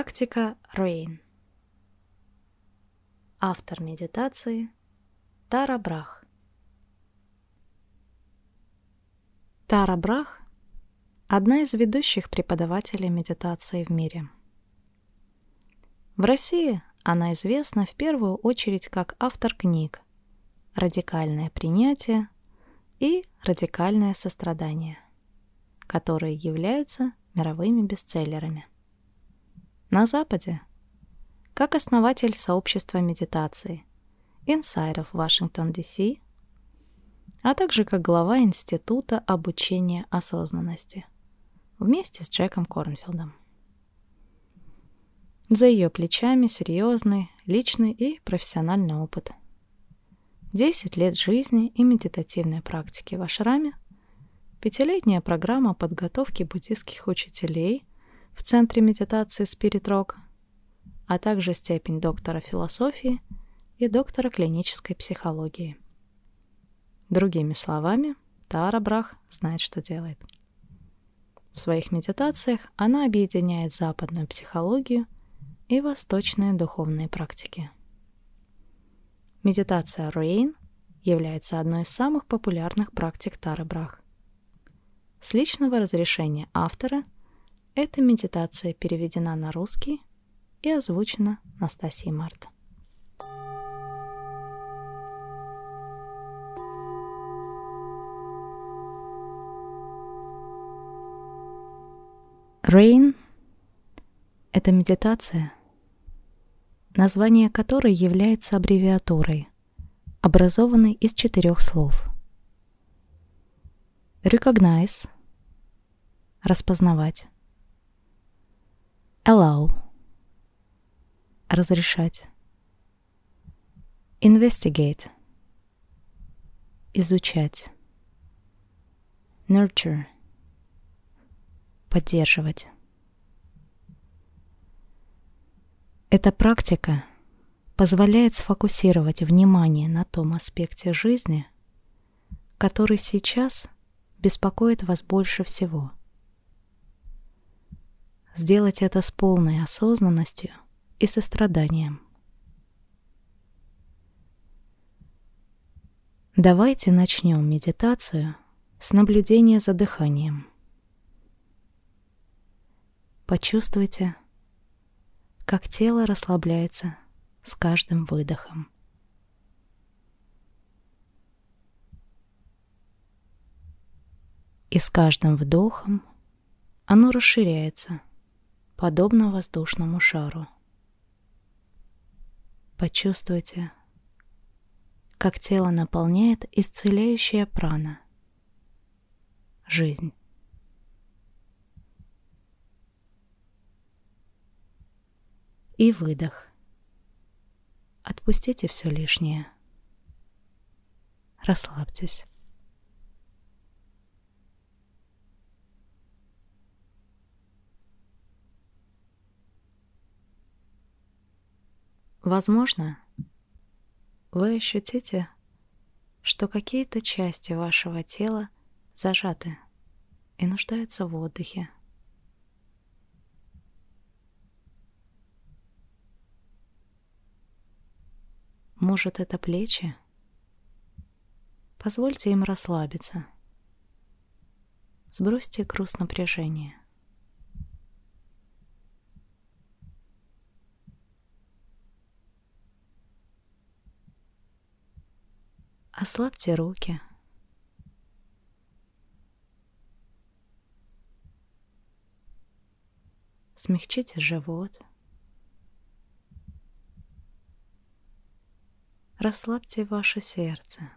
Практика RAIN. Автор медитации Тара Брах. Тара Брах – одна из ведущих преподавателей медитации в мире. В России она известна в первую очередь как автор книг «Радикальное принятие» и «Радикальное сострадание», которые являются мировыми бестселлерами. На Западе, как основатель сообщества медитации of Washington, D.C., а также как глава Института обучения осознанности вместе с Джеком Корнфилдом. За ее плечами серьезный, личный и профессиональный опыт. 10 лет жизни и медитативной практики в ашраме, пятилетняя программа подготовки буддийских учителей в Центре медитации Spirit Rock, а также степень доктора философии и доктора клинической психологии. Другими словами, Тара Брах знает, что делает. В своих медитациях она объединяет западную психологию и восточные духовные практики. Медитация Руэйн является одной из самых популярных практик Тары Брах. С личного разрешения автора – эта медитация переведена на русский и озвучена Настасией Март. Rain — это медитация, название которой является аббревиатурой, образованной из четырех слов. Recognize — распознавать allow — разрешать. Investigate — изучать. Nurture — поддерживать. Эта практика позволяет сфокусировать внимание на том аспекте жизни, который сейчас беспокоит вас больше всего — сделать это с полной осознанностью и состраданием. Давайте начнем медитацию с наблюдения за дыханием. Почувствуйте, как тело расслабляется с каждым выдохом. И с каждым вдохом оно расширяется – подобно воздушному шару. Почувствуйте, как тело наполняет исцеляющая прана, жизнь. И выдох. Отпустите все лишнее. Расслабьтесь. Возможно, вы ощутите, что какие-то части вашего тела зажаты и нуждаются в отдыхе. Может, это плечи? Позвольте им расслабиться. Сбросьте груз напряжения. Ослабьте руки. Смягчите живот. Расслабьте ваше сердце.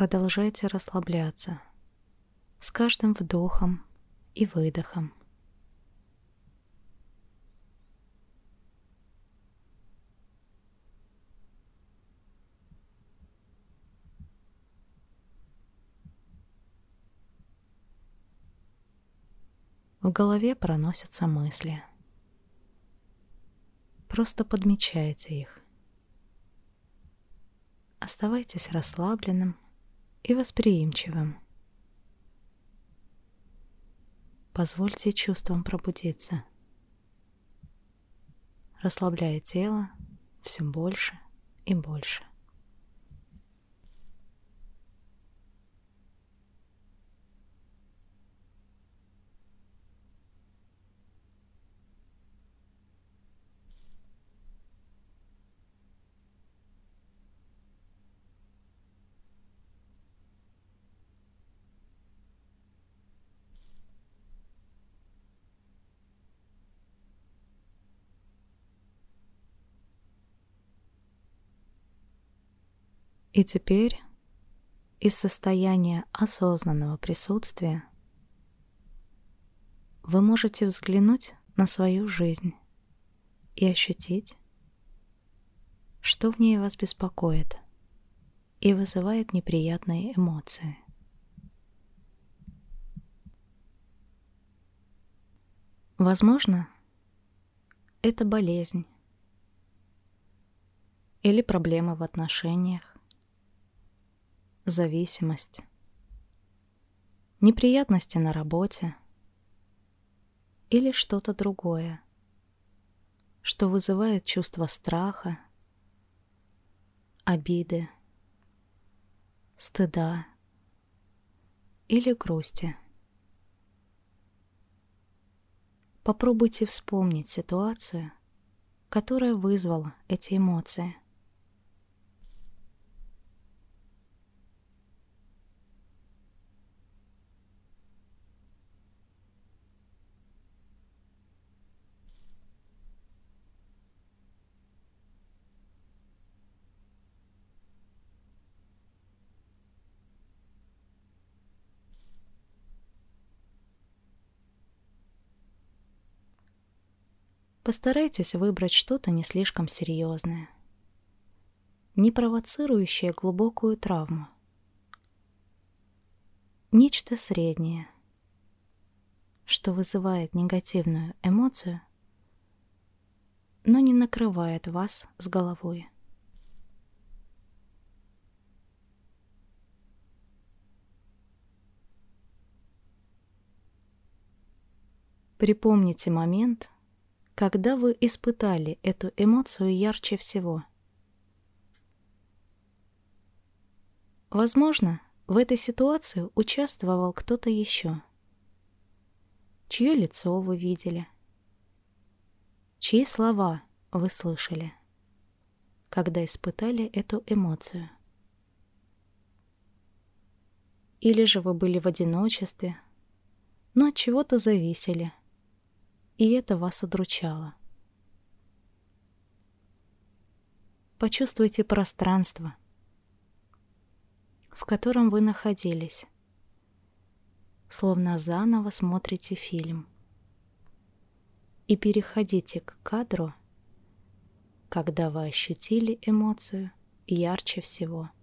Продолжайте расслабляться с каждым вдохом и выдохом. В голове проносятся мысли. Просто подмечайте их. Оставайтесь расслабленным и восприимчивым. Позвольте чувствам пробудиться. Расслабляя тело все больше и больше. И теперь из состояния осознанного присутствия вы можете взглянуть на свою жизнь и ощутить, что в ней вас беспокоит и вызывает неприятные эмоции. Возможно, это болезнь или проблемы в отношениях, зависимость, неприятности на работе или что-то другое, что вызывает чувство страха, обиды, стыда или грусти. Попробуйте вспомнить ситуацию, которая вызвала эти эмоции. Постарайтесь выбрать что-то не слишком серьезное, не провоцирующее глубокую травму. Нечто среднее, что вызывает негативную эмоцию, но не накрывает вас с головой. Припомните момент, когда вы испытали эту эмоцию ярче всего? Возможно, в этой ситуации участвовал кто-то еще. Чье лицо вы видели? Чьи слова вы слышали, когда испытали эту эмоцию? Или же вы были в одиночестве, но от чего-то зависели – и это вас удручало. Почувствуйте пространство, в котором вы находились, словно заново смотрите фильм. И переходите к кадру, когда вы ощутили эмоцию ярче всего –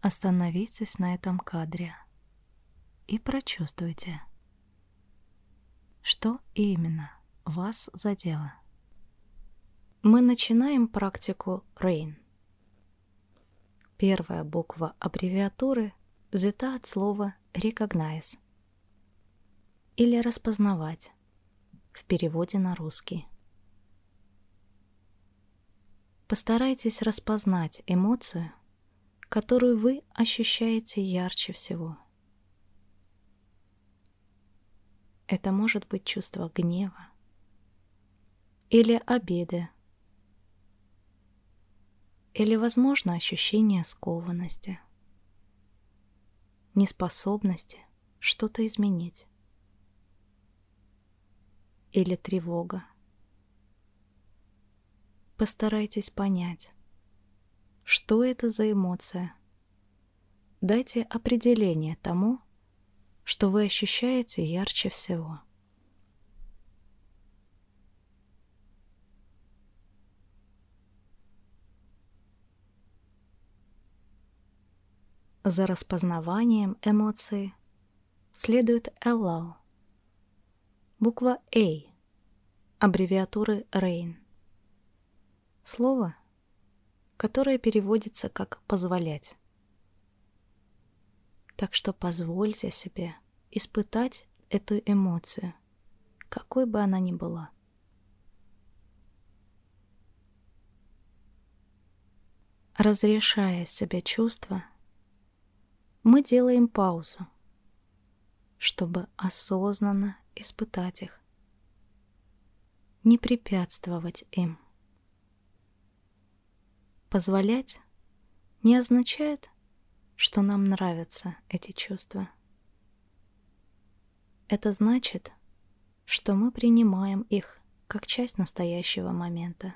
Остановитесь на этом кадре и прочувствуйте, что именно вас задело. Мы начинаем практику RAIN. Первая буква аббревиатуры взята от слова recognize или распознавать в переводе на русский. Постарайтесь распознать эмоцию, которую вы ощущаете ярче всего. Это может быть чувство гнева или обиды, или, возможно, ощущение скованности, неспособности что-то изменить, или тревога. Постарайтесь понять, что это за эмоция? Дайте определение тому, что вы ощущаете ярче всего. За распознаванием эмоции следует allow. Буква A, аббревиатуры RAIN. Слово которое переводится как «позволять». Так что позвольте себе испытать эту эмоцию, какой бы она ни была. Разрешая себе чувства, мы делаем паузу, чтобы осознанно испытать их, не препятствовать им. Позволять не означает, что нам нравятся эти чувства. Это значит, что мы принимаем их как часть настоящего момента.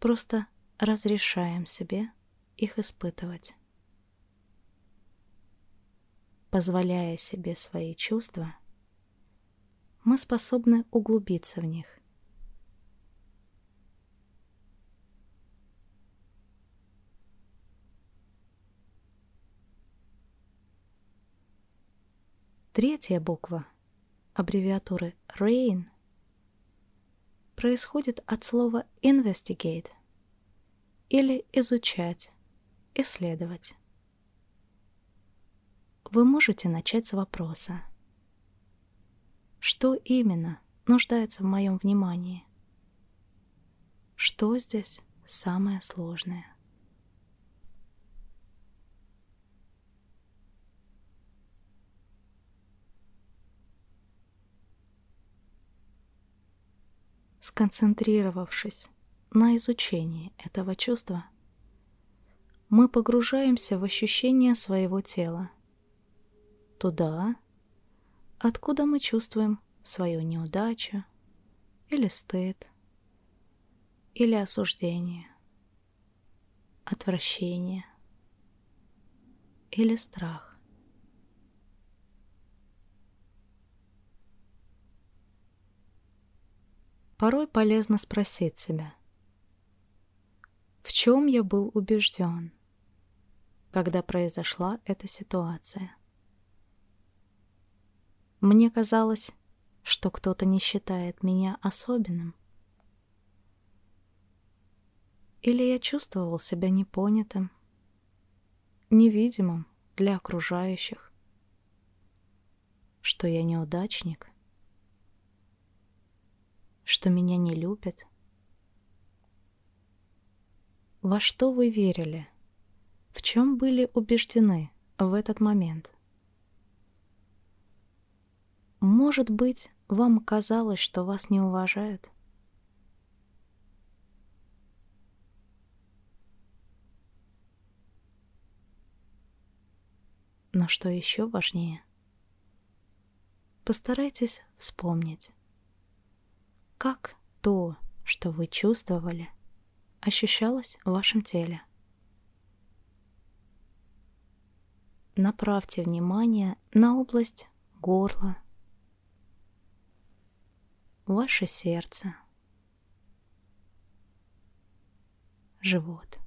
Просто разрешаем себе их испытывать. Позволяя себе свои чувства, мы способны углубиться в них. Третья буква аббревиатуры RAIN происходит от слова investigate или изучать, исследовать. Вы можете начать с вопроса. Что именно нуждается в моем внимании? Что здесь самое сложное? Сконцентрировавшись на изучении этого чувства, мы погружаемся в ощущение своего тела, туда, откуда мы чувствуем свою неудачу или стыд, или осуждение, отвращение или страх. Порой полезно спросить себя, в чем я был убежден, когда произошла эта ситуация. Мне казалось, что кто-то не считает меня особенным. Или я чувствовал себя непонятым, невидимым для окружающих, что я неудачник — что меня не любят? Во что вы верили? В чем были убеждены в этот момент? Может быть, вам казалось, что вас не уважают? Но что еще важнее? Постарайтесь вспомнить, как то, что вы чувствовали, ощущалось в вашем теле. Направьте внимание на область горла, ваше сердце, живот.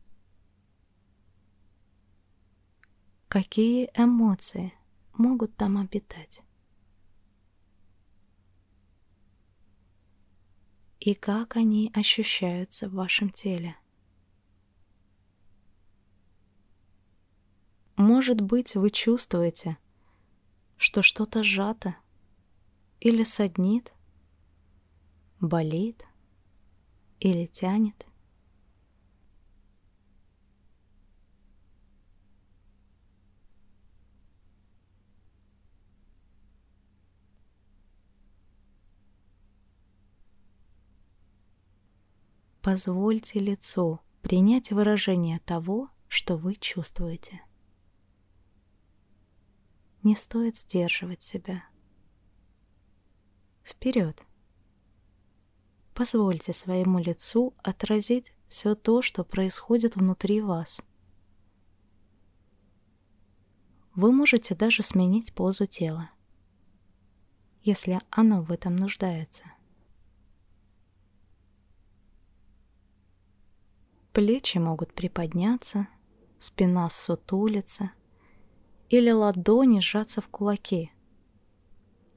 Какие эмоции могут там обитать? И как они ощущаются в вашем теле. Может быть, вы чувствуете, что что-то сжато или саднит, болит или тянет. Позвольте лицу принять выражение того, что вы чувствуете. Не стоит сдерживать себя. Вперед! Позвольте своему лицу отразить все то, что происходит внутри вас. Вы можете даже сменить позу тела, если оно в этом нуждается. Плечи могут приподняться, спина ссутулится или ладони сжаться в кулаки.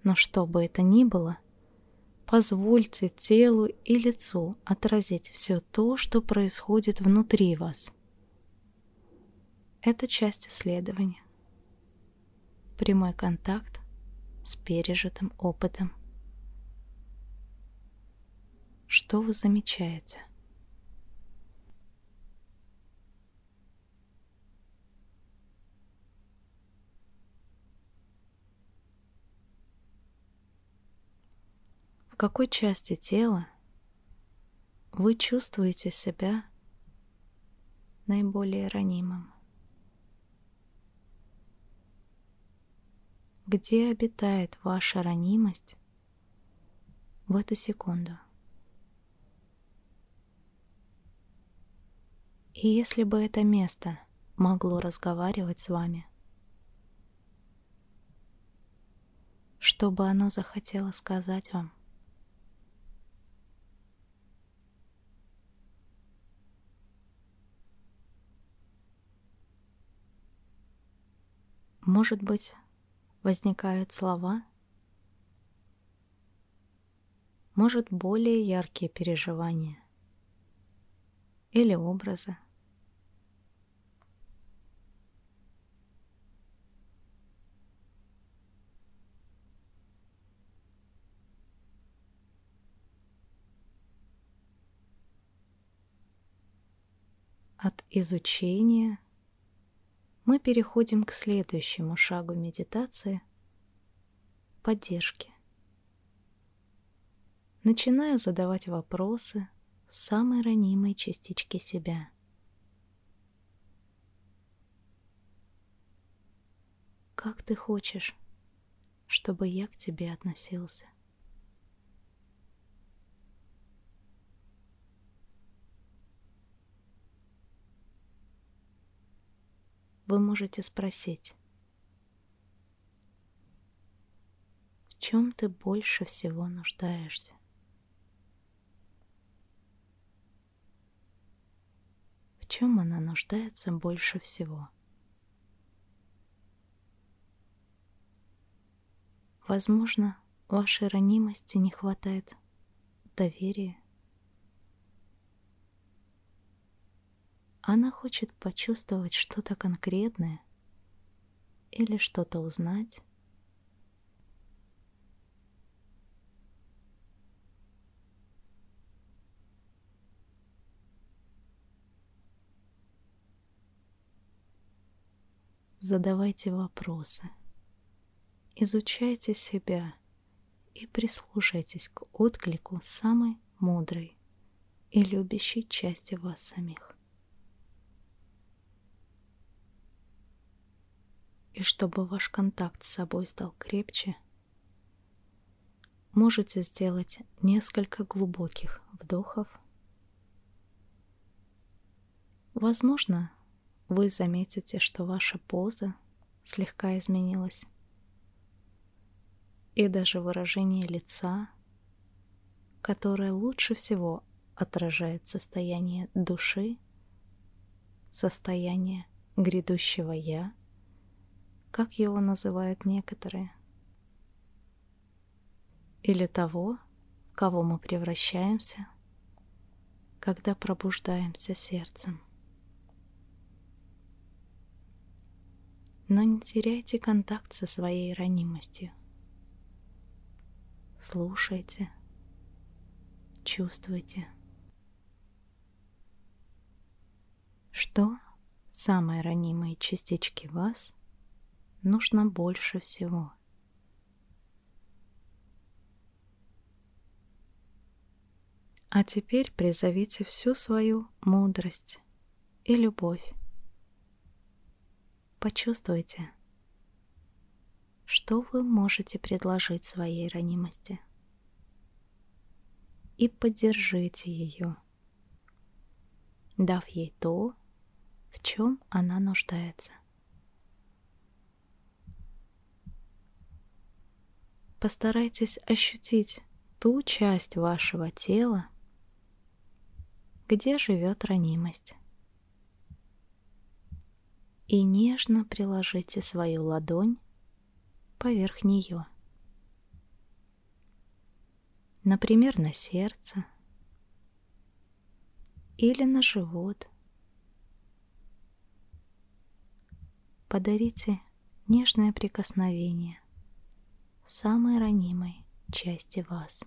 Но что бы это ни было, позвольте телу и лицу отразить все то, что происходит внутри вас. Это часть исследования. Прямой контакт с пережитым опытом. Что вы замечаете? В какой части тела вы чувствуете себя наиболее ранимым? где обитает ваша ранимость в эту секунду. И если бы это место могло разговаривать с вами, что бы оно захотело сказать вам? Может быть, возникают слова, может, более яркие переживания или образы. От изучения мы переходим к следующему шагу медитации — поддержки. Начиная задавать вопросы самой ранимой частички себя. Как ты хочешь, чтобы я к тебе относился? Вы можете спросить, в чем ты больше всего нуждаешься? В чем она нуждается больше всего? Возможно, вашей ранимости не хватает доверия, Она хочет почувствовать что-то конкретное или что-то узнать. Задавайте вопросы, изучайте себя и прислушайтесь к отклику самой мудрой и любящей части вас самих. И чтобы ваш контакт с собой стал крепче, можете сделать несколько глубоких вдохов. Возможно, вы заметите, что ваша поза слегка изменилась. И даже выражение лица, которое лучше всего отражает состояние души, состояние грядущего «я», как его называют некоторые, или того, кого мы превращаемся, когда пробуждаемся сердцем. Но не теряйте контакт со своей ранимостью. Слушайте, чувствуйте. Что самые ранимые частички вас нужно больше всего. А теперь призовите всю свою мудрость и любовь. Почувствуйте, что вы можете предложить своей ранимости. И поддержите ее, дав ей то, в чем она нуждается. Постарайтесь ощутить ту часть вашего тела, где живет ранимость. и нежно приложите свою ладонь поверх нее. Например, на сердце или на живот. Подарите нежное прикосновение самой ранимой части вас,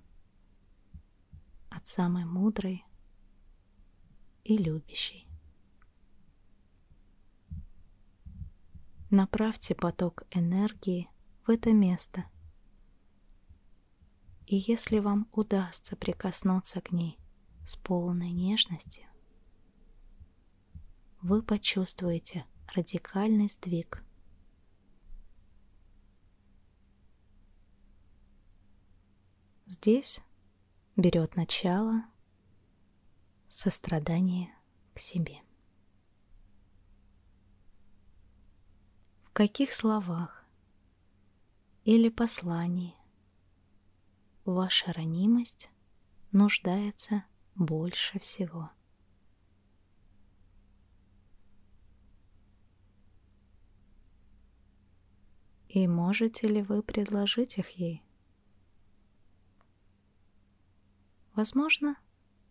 от самой мудрой и любящей. Направьте поток энергии в это место. И если вам удастся прикоснуться к ней с полной нежностью, вы почувствуете радикальный сдвиг. Здесь берет начало сострадание к себе. В каких словах или послании ваша ранимость нуждается больше всего? И можете ли вы предложить их ей? Возможно,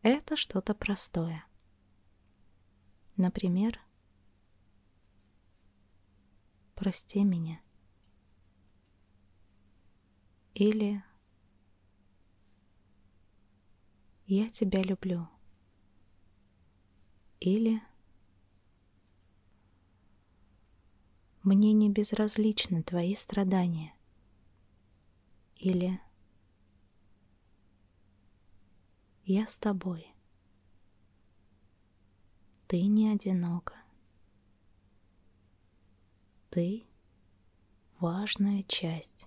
это что-то простое. Например, «Прости меня» или «Я тебя люблю» или «Мне не безразличны твои страдания» или «Я с тобой» ты не одинока. Ты — важная часть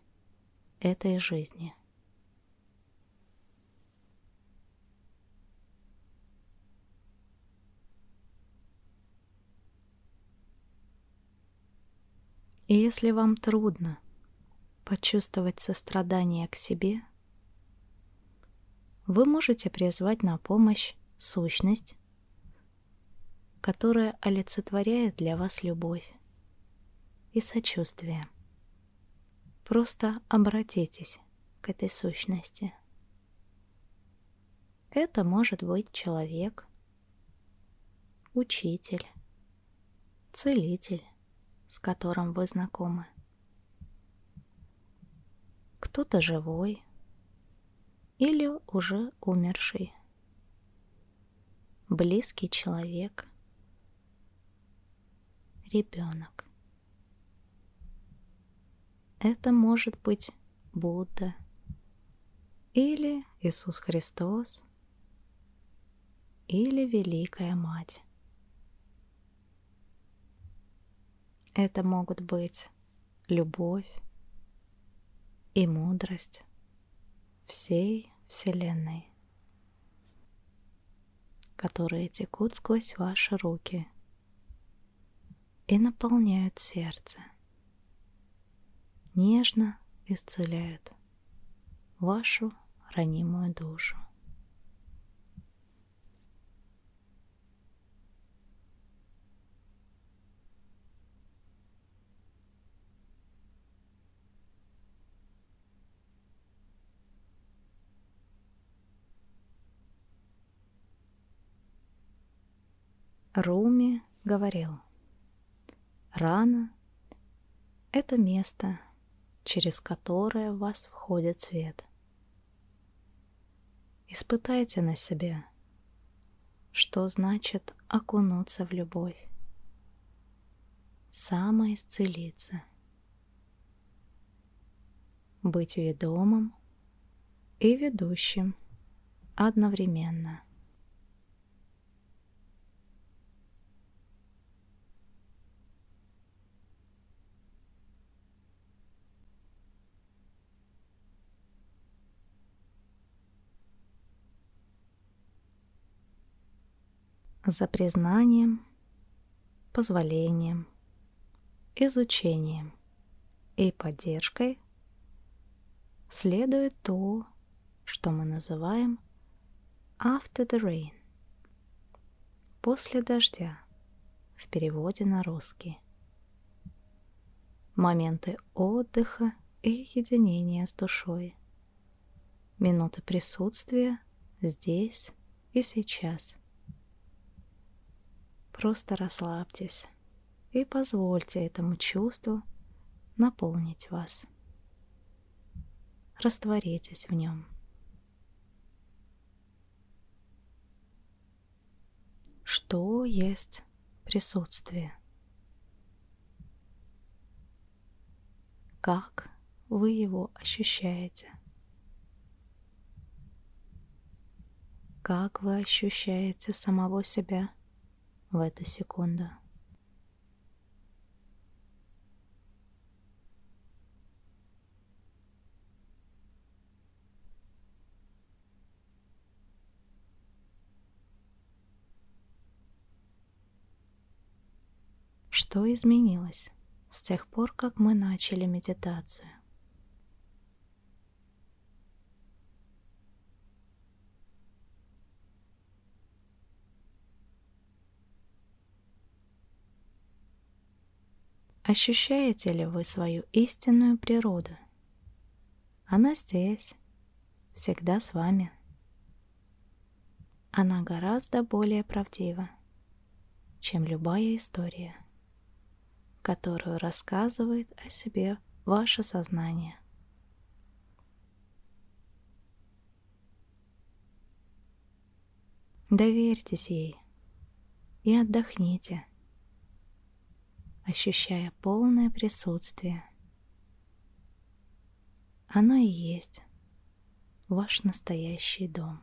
этой жизни. И если вам трудно почувствовать сострадание к себе, вы можете призвать на помощь сущность, которая олицетворяет для вас любовь и сочувствие. Просто обратитесь к этой сущности. Это может быть человек, учитель, целитель, с которым вы знакомы. Кто-то живой или уже умерший. Близкий человек – ребенок. Это может быть Будда или Иисус Христос или Великая Мать. Это могут быть любовь и мудрость всей Вселенной, которые текут сквозь ваши руки – и наполняют сердце. Нежно исцеляют вашу ранимую душу. Руми говорил – Рана — это место, через которое в вас входит свет. Испытайте на себе, что значит окунуться в любовь, самоисцелиться, быть ведомым и ведущим одновременно — за признанием, позволением, изучением и поддержкой следует то, что мы называем after the rain – после дождя в переводе на русский. моменты отдыха и единения с душой, минуты присутствия здесь и сейчас. Просто расслабьтесь и позвольте этому чувству наполнить вас. Растворитесь в нем. Что есть присутствие? Как вы его ощущаете? Как вы ощущаете самого себя в эту секунду? Что изменилось с тех пор, как мы начали медитацию? Ощущаете ли вы свою истинную природу? Она здесь, всегда с вами. Она гораздо более правдива, чем любая история которую рассказывает о себе ваше сознание. Доверьтесь ей и отдохните, ощущая полное присутствие. Оно и есть ваш настоящий дом.